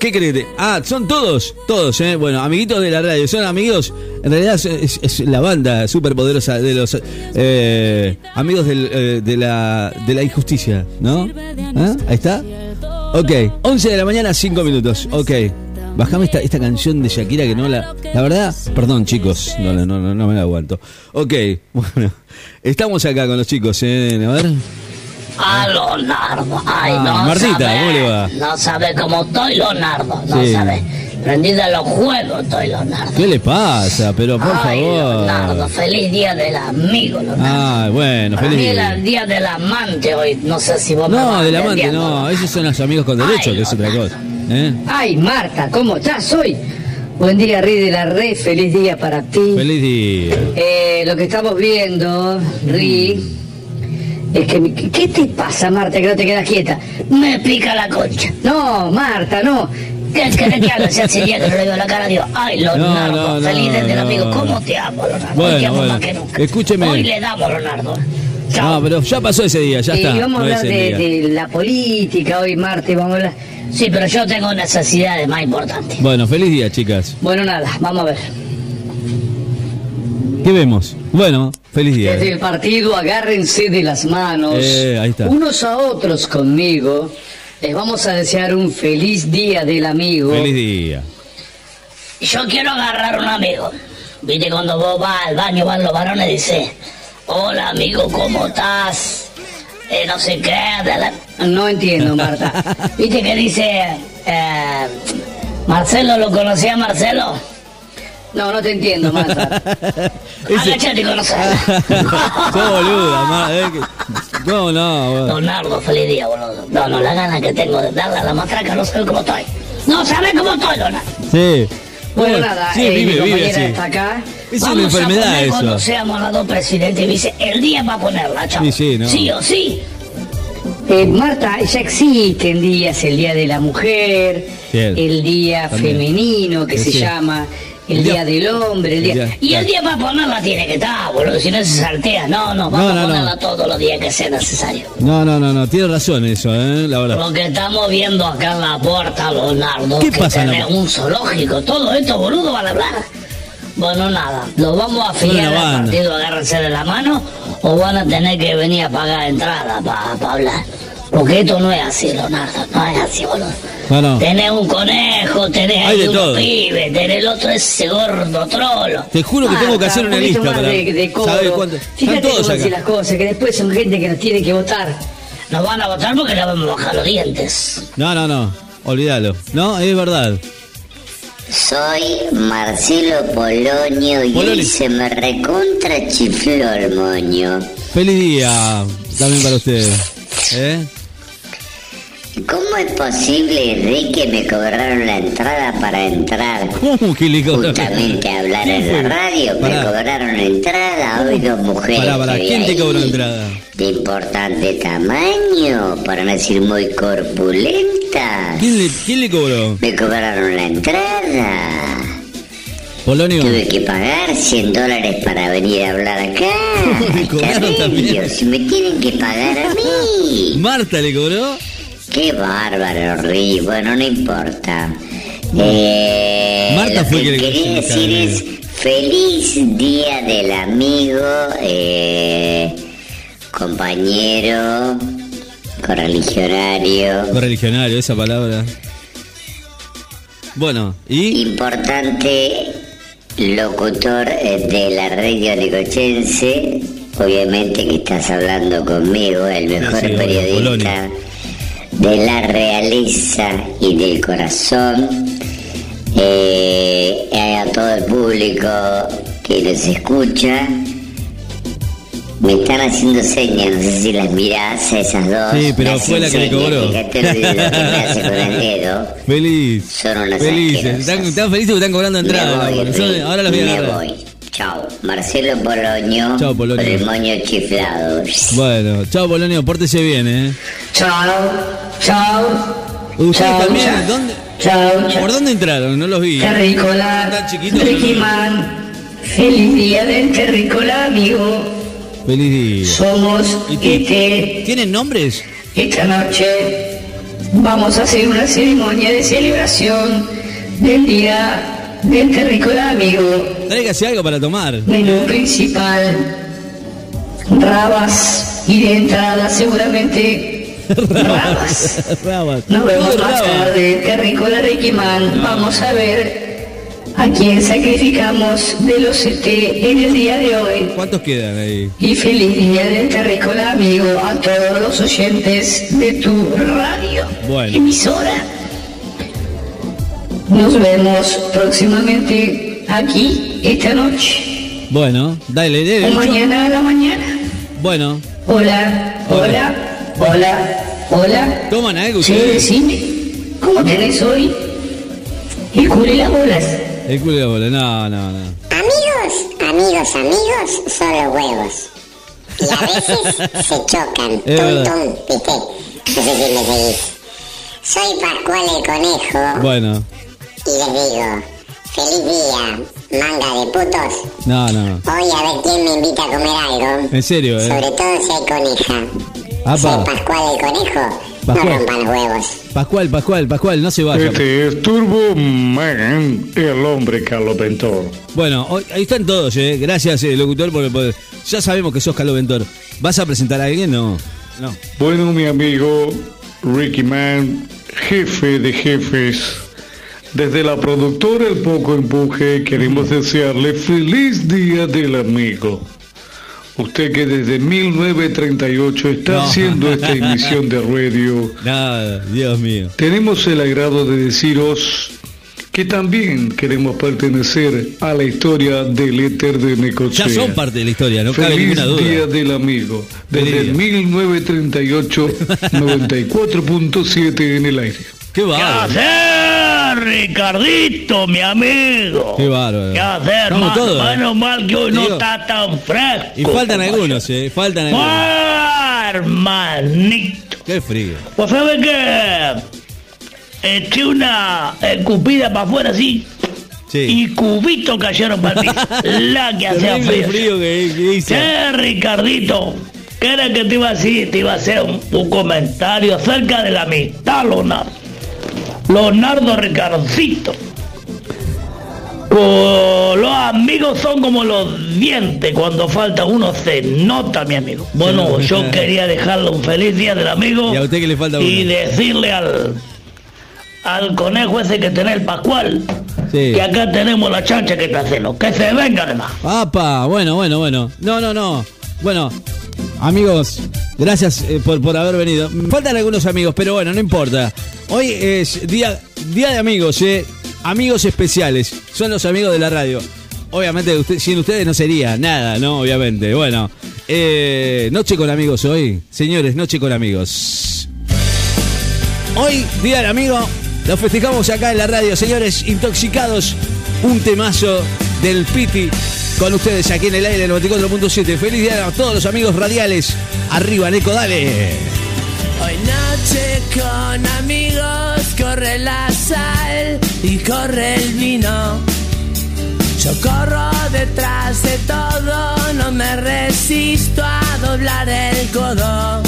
¿Qué crees? Ah, son todos, todos, ¿eh? Bueno, amiguitos de la radio, son amigos, en realidad es, la banda súper poderosa de los eh, amigos eh, de, la, de la injusticia, ¿no? ¿Ah? Ahí está. Ok, 11 de la mañana, 5 minutos, ok. Bajame esta, esta canción de Shakira que no la... La verdad, perdón chicos, no, no, no, no me la aguanto. Ok, bueno, estamos acá con los chicos, ¿eh? A ver. Ah, Leonardo. Ay, Ah, no Martita, sabe, ¿cómo le va? No sabe cómo estoy, Leonardo. No Sí. sabe. Prendida a los juegos estoy, Leonardo. ¿Qué le pasa? Pero por Ay, Leonardo, favor. feliz día del amigo, Leonardo. Ah, bueno, Para mí feliz. era el día del amante hoy. No sé si vos No, del amante no, esos son los amigos con derecho, Ay, que es otra cosa. ¿Eh? Ay, Marta, ¿cómo estás hoy? Buen día, Ri de la Red, feliz día para ti. Feliz día. Eh, lo que estamos viendo, Ri, es que... ¿Qué te pasa, Marta, que no te quedas quieta? Me pica la concha. No, Marta, no. ¿Qué querés que haga? Si hace día que no le veo la cara, digo, ay, Leonardo, No, no, feliz día del no. amigo. ¿Cómo te amo, Leonardo? Bueno, Hoy te amo bueno. más que nunca. Escúcheme. Hoy le damos, Leonardo. Chao. No, pero ya pasó ese día, ya y está. vamos a no es hablar de, la política hoy, Marta, y vamos a hablar... Sí, pero yo tengo necesidades más importantes. Bueno, feliz día, chicas. Bueno, nada, vamos a ver. ¿Qué vemos? Bueno, feliz día. Desde el partido, agárrense de las manos. Eh, ahí está. Unos a otros conmigo. Les vamos a desear un feliz día del amigo. Feliz día. Yo quiero agarrar un amigo. Viste, cuando vos vas al baño, van los varones y dice, hola amigo, ¿cómo estás? Eh, no sé qué. de la-". No entiendo, Marta. Viste que dice, eh, Marcelo, ¿lo conocía Marcelo? No, no te entiendo, Marta. Ese- Agachate y conocelo. Sos boluda, ma- eh, que- No, no. bueno. Leonardo, feliz día, boludo. No, no, la gana que tengo de darle a la matraca, no sé cómo estoy. No sabes cómo estoy, Leonardo. Sí. Bueno, nada, Sí, eh, mi vive, vive compañera así. está acá. Es una Vamos a enfermedad poner Cuando eso. seamos las dos presidentes, dice, el día va a ponerla, chao. Sí, sí, no. Sí o sí. Eh, Marta, ya existen días, el Día de la Mujer, Bien. el Día También. Femenino que Sí, se sí. llama, el, El día, día- del Hombre, el el día... Y el día para ponerla tiene que estar, boludo, si no se saltea. No, no, vamos No, no, a no. ponerla todos los días que sea necesario. No, no, no, no, tiene razón eso, ¿eh? La verdad. Lo que estamos viendo acá en la puerta, Leonardo, ¿Qué que pasa la un zoológico, todo esto, boludo, van a hablar. Bueno, nada, ¿los vamos a una al partido, agárrense de la mano, o van a tener que venir a pagar entrada para hablar? Porque esto no es así, Leonardo, no es así, boludo. No, no. Tenés un conejo, tenés Hay ahí unos pibes, tenés el otro ese gordo trolo. Te juro que tengo que hacer una lista para de, de saber cuánto. Fíjate todos cómo decir las cosas, que después son gente que nos tiene que votar. Nos van a votar porque le vamos a bajar los dientes. No, no, no. Olvídalo. No, es verdad. Soy Marcelo Polonio y se me recontra chifló el moño. Feliz día también para usted. ¿Eh? ¿Cómo es posible, Rick, que me cobraron la entrada para entrar? ¿Cómo que le cobraron? Justamente a hablar ¿Quién en la radio, me cobraron la entrada, hoy dos mujeres. Pará, pará, ¿quién te cobró la entrada? De importante tamaño, para no decir muy corpulenta. ¿Quién le, quién le cobró? Me cobraron la entrada. Polonio. Tuve que pagar 100 dólares para venir a hablar acá. Me cobraron también. Si me tienen que pagar a mí. ¿Marta le cobró? Qué bárbaro, Ri. Bueno, no importa. Eh, Marta lo fue que que le quería decir es feliz día del amigo, eh, compañero, correligionario. Correligionario, esa palabra. Bueno, ¿y? Importante locutor eh, de la radio necochense, obviamente que estás hablando conmigo, el mejor sí, periodista Polonia. De la realeza y del corazón. Eh, a todo el público que nos escucha. Me están haciendo señas, no sé si las mirás a esas dos. Sí, pero fue la que le cobró. Fíjate el dedo que me hace con el dedo. Feliz. Son. Están, están felices porque están cobrando entrada. Voy, ahora los voy a agarrar. voy. Chao. Marcelo Poloño. Chao, Polonio. Moño chiflado. Bueno, chao Polonio, pórtese bien, ¿eh? Chao, chao. ¿Ustedes chao, también? chao. ¿Dónde? Chao. ¿Por dónde entraron? No los vi. Terricola, Tan chiquitos. Ricky Man, feliz día del Terricola, amigo. Feliz día. Somos este, ¿Tienen nombres? esta noche vamos a hacer una ceremonia de celebración del día del terrícola amigo. Tráigase algo para tomar. Menú principal, rabas y de entrada seguramente rabas. Rabas. Nos vemos más rabas. tarde, terrícola Requiman. Vamos a ver a quién sacrificamos de los CT en el día de hoy. ¿Cuántos quedan ahí? Y feliz día del terrícola amigo a todos los oyentes de tu radio Bueno. emisora. Nos vemos próximamente aquí esta noche Bueno, dale, o dale. mañana a la mañana. Bueno, Hola, hola, hola, hola. ¿toman algo Sí, ustedes? decime, ¿cómo tenés hoy? El culo y las bolas. El culo de la bola. No, no, no. Amigos, amigos, amigos, son los huevos. Y a veces se chocan. Es tum, verdad. tum, ¿viste? No sé si me seguís. Soy Pascual el Conejo Bueno, y les digo, feliz día, manga de putos. no, no. Hoy a ver quién me invita a comer algo. En serio, eh. Sobre todo si hay coneja. Apa. Soy Pascual el Conejo. Pascual. No rompan los huevos. Pascual, Pascual, Pascual, no se vaya. Este es Turbo Man, el hombre calopentor. Bueno, hoy- ahí están todos, ¿eh? Gracias, eh, locutor, por, por- Ya sabemos que sos Caloventor. ¿Vas a presentar a alguien? No. No. Bueno, mi amigo Ricky Man, jefe de jefes. Desde la productora El Poco Empuje queremos desearle feliz día del amigo. Usted que desde 1938 está No. haciendo esta emisión de radio, Nada, Dios mío. tenemos el agrado de deciros que también queremos pertenecer a la historia del éter de Necochea. Ya son parte de la historia, no cabe Feliz ninguna duda. Día del Amigo. Desde Feliz el día. 1938, 94.7 en el aire. Qué ¿Qué Ricardito, mi amigo? Qué bárbaro. ¿Qué hacer, Estamos man- todos, eh. Menos mal que hoy no está tan fresco. Y faltan algunos, ¿eh? Faltan algunos. ¡Ah, hermanito! Qué frío. Pues sabe que eché una escupida para afuera así Sí. y cubitos cayeron para piso. La que hacía frío. frío que, que hizo. Che, Ricardito, ¿qué era que te iba a decir? Te iba a hacer un, un comentario acerca de la amistad, Leonardo. Leonardo Ricardito. Pues los amigos son como los dientes, cuando falta uno se nota, mi amigo. Bueno, yo quería dejarle un feliz día del amigo Y a usted que le falta y decirle al, al conejo ese que tenés el Pascual, Sí. que acá tenemos la chancha que te hacemos, que se venga además. Apa, bueno, bueno, bueno. No, no, no. Bueno, amigos, gracias eh, por, por haber venido. Me Faltan algunos amigos, pero bueno, no importa. Hoy es día, día de amigos, ¿eh? Amigos especiales. Son los amigos de la radio. Obviamente, sin ustedes no sería nada, ¿no? Obviamente. Bueno, eh, noche con amigos hoy. Señores, noche con amigos. Hoy, Día del Amigo, lo festejamos acá en la radio. Señores, intoxicados, un temazo del Piti con ustedes aquí en el aire 94.7. Feliz día a todos los amigos radiales. Arriba, Neco, dale. Hoy noche con amigos corre la sal y corre el vino. Yo corro detrás de todo, no me resisto a doblar el codo.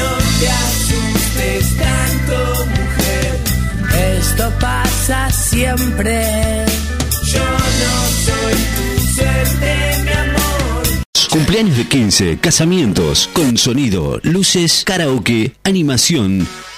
No te asustes tanto, mujer. Esto pasa siempre. Yo no soy tu suerte. Cumpleaños de 15, casamientos, con sonido, luces, karaoke, animación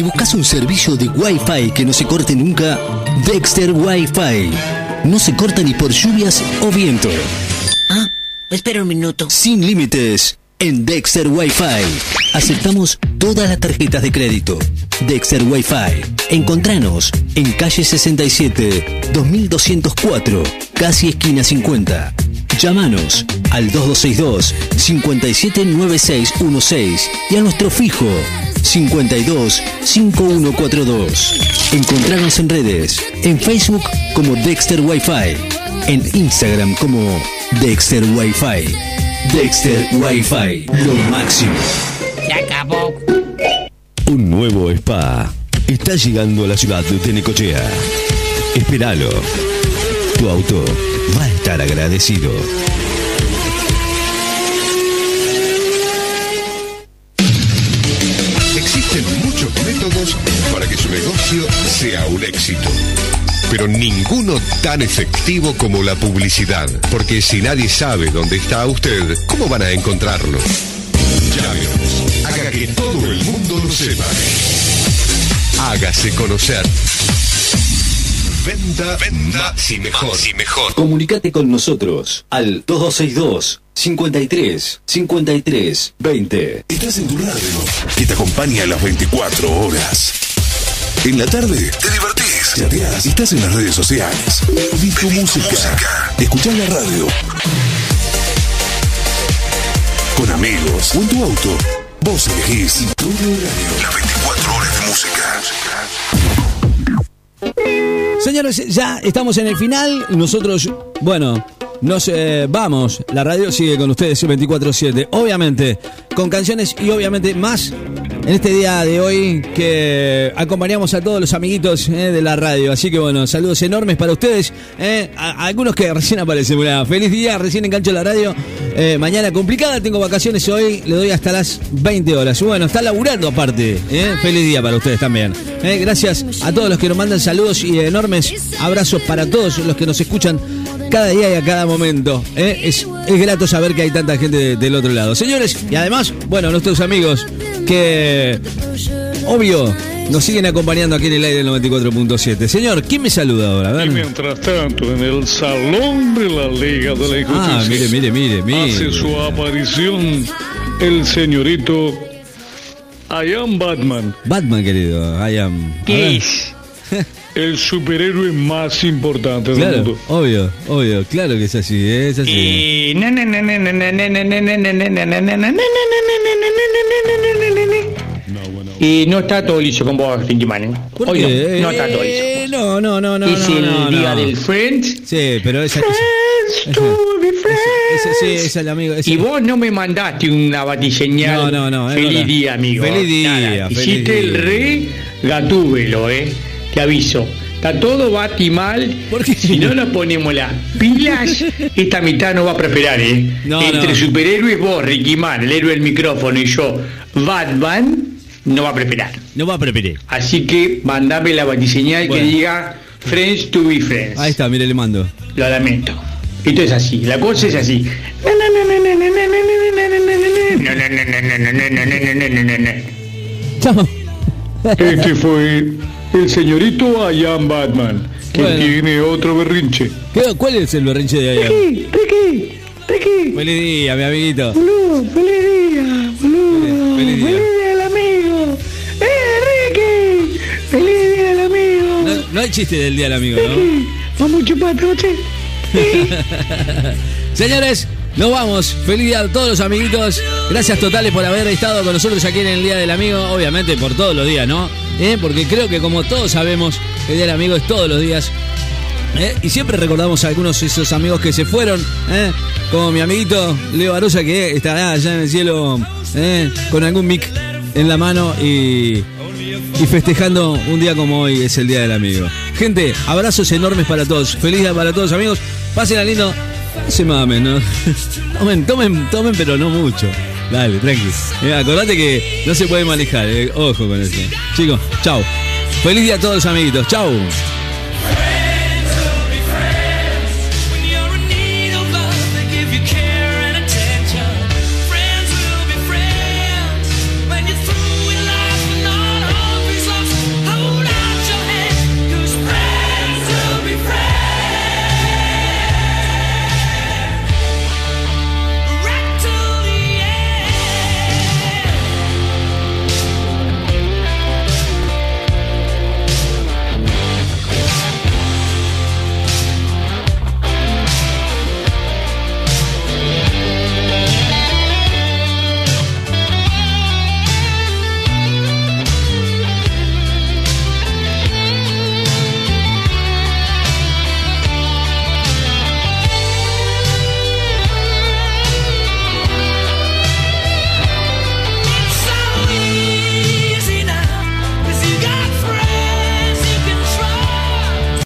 Si buscas un servicio de Wi-Fi que no se corte nunca, Dexter Wi-Fi. No se corta ni por lluvias o viento. Ah, espera un minuto. Sin límites en Dexter Wi-Fi. Aceptamos todas las tarjetas de crédito. Dexter Wi-Fi. Encontranos en calle 67, 2204, casi esquina 50. Llámanos al 2262 579616 y a nuestro fijo 52 5142. Encontrarnos en redes, en Facebook como Dexter Wi-Fi, en Instagram como Dexter Wi-Fi. Dexter Wi-Fi, lo máximo. Se acabó. Un nuevo spa está llegando a la ciudad de Necochea. Espéralo. Tu auto va a estar agradecido. Para que su negocio sea un éxito. Pero ninguno tan efectivo como la publicidad. Porque si nadie sabe dónde está usted, ¿cómo van a encontrarlo? Llámenos. Haga que todo el mundo lo sepa. Hágase conocer. Venda, venda y mejor. y mejor. Comunicate con nosotros al 2262 53 53 20. Estás en tu radio, que te acompaña a las 24 horas. En la tarde te divertís, chateás, estás en las redes sociales. Pedís tu música, escuchás la radio. Con amigos o en tu auto. Vos elegís tu horario. Las 24 horas de música. Señores, ya estamos en el final. Nosotros, bueno, nos eh, vamos. La radio sigue con ustedes 24-7. Obviamente, con canciones y obviamente más en este día de hoy que acompañamos a todos los amiguitos eh, de la radio. Así que bueno, saludos enormes para ustedes. eh, a, algunos que recién aparecen. Feliz día, recién engancho la radio. Mañana complicada, tengo vacaciones hoy, le doy hasta las 20 horas. Bueno, está laburando aparte. Feliz día para ustedes también. Gracias a todos los que nos mandan saludos y enormes abrazos para todos los que nos escuchan cada día y a cada momento. eh. Es, es grato saber que hay tanta gente de- del otro lado. Señores, y además, bueno, nuestros amigos que, obvio, nos siguen acompañando aquí en el aire del 94.7. Señor, ¿quién me saluda ahora? A ver. Y mientras tanto, en el Salón de la Liga de la Ah, Injusticia, mire, mire, mire, mire. hace su aparición el señorito I am Batman. Batman, querido. I am. Ver. es? el superhéroe más importante del claro, mundo. Obvio, obvio, claro que es así, es así. Y... No. Y no está todo liso con vos, Ricky Manning. No, está todo liso. No, no, no, no. Es el día del Friends. Sí, pero esa. Friends to be friends. sí, es el amigo. Y vos no me mandaste una batiseñal. Feliz día, amigo. Feliz día. Nada, feliz hiciste día. el re gatúbelo, ¿eh? Te aviso. Está todo bati mal. ¿Por qué? Si no nos ponemos las pilas, esta mitad no va a prosperar, eh. No, Entre no. superhéroes, vos, Ricky Man, el héroe del micrófono, y yo, Batman, no va a prosperar. No va a preparar. Así que mandame la batiseñal Bueno. que diga Friends to be friends. Ahí está, mire, le mando. Lo lamento. Esto es así, la cosa es así. Chao. Este fue el señorito I am Batman, que Bueno. tiene otro berrinche. ¿Qué- ¿Cuál es el berrinche de allá? Ricky, Ricky, Ricky, Feliz día, mi amiguito. boludo, feliz día, boludo, Feliz día. feliz día al amigo. ¡Eh, Ricky! ¡Feliz día al amigo! No, no hay chiste del día del amigo, ¿no? Ricky, vamos a chupar, che. Señores, nos vamos. Feliz día a todos los amiguitos. Gracias totales por haber estado con nosotros aquí en el Día del Amigo. Obviamente por todos los días, ¿no? ¿Eh? Porque creo que como todos sabemos, el Día del Amigo es todos los días. ¿eh? Y siempre recordamos a algunos de esos amigos que se fueron, ¿eh? como mi amiguito Leo Barosa que estará allá en el cielo con algún mic en la mano y, y festejando un día como hoy es el Día del Amigo. Gente, abrazos enormes para todos. Feliz día para todos amigos. Pásenla lindo. Se mamen, ¿no? tomen, tomen, tomen, pero no mucho. Dale, tranqui. Eh, acordate que no se puede manejar, eh. ojo con eso. Chicos, chau. Feliz día a todos amiguitos. Chau.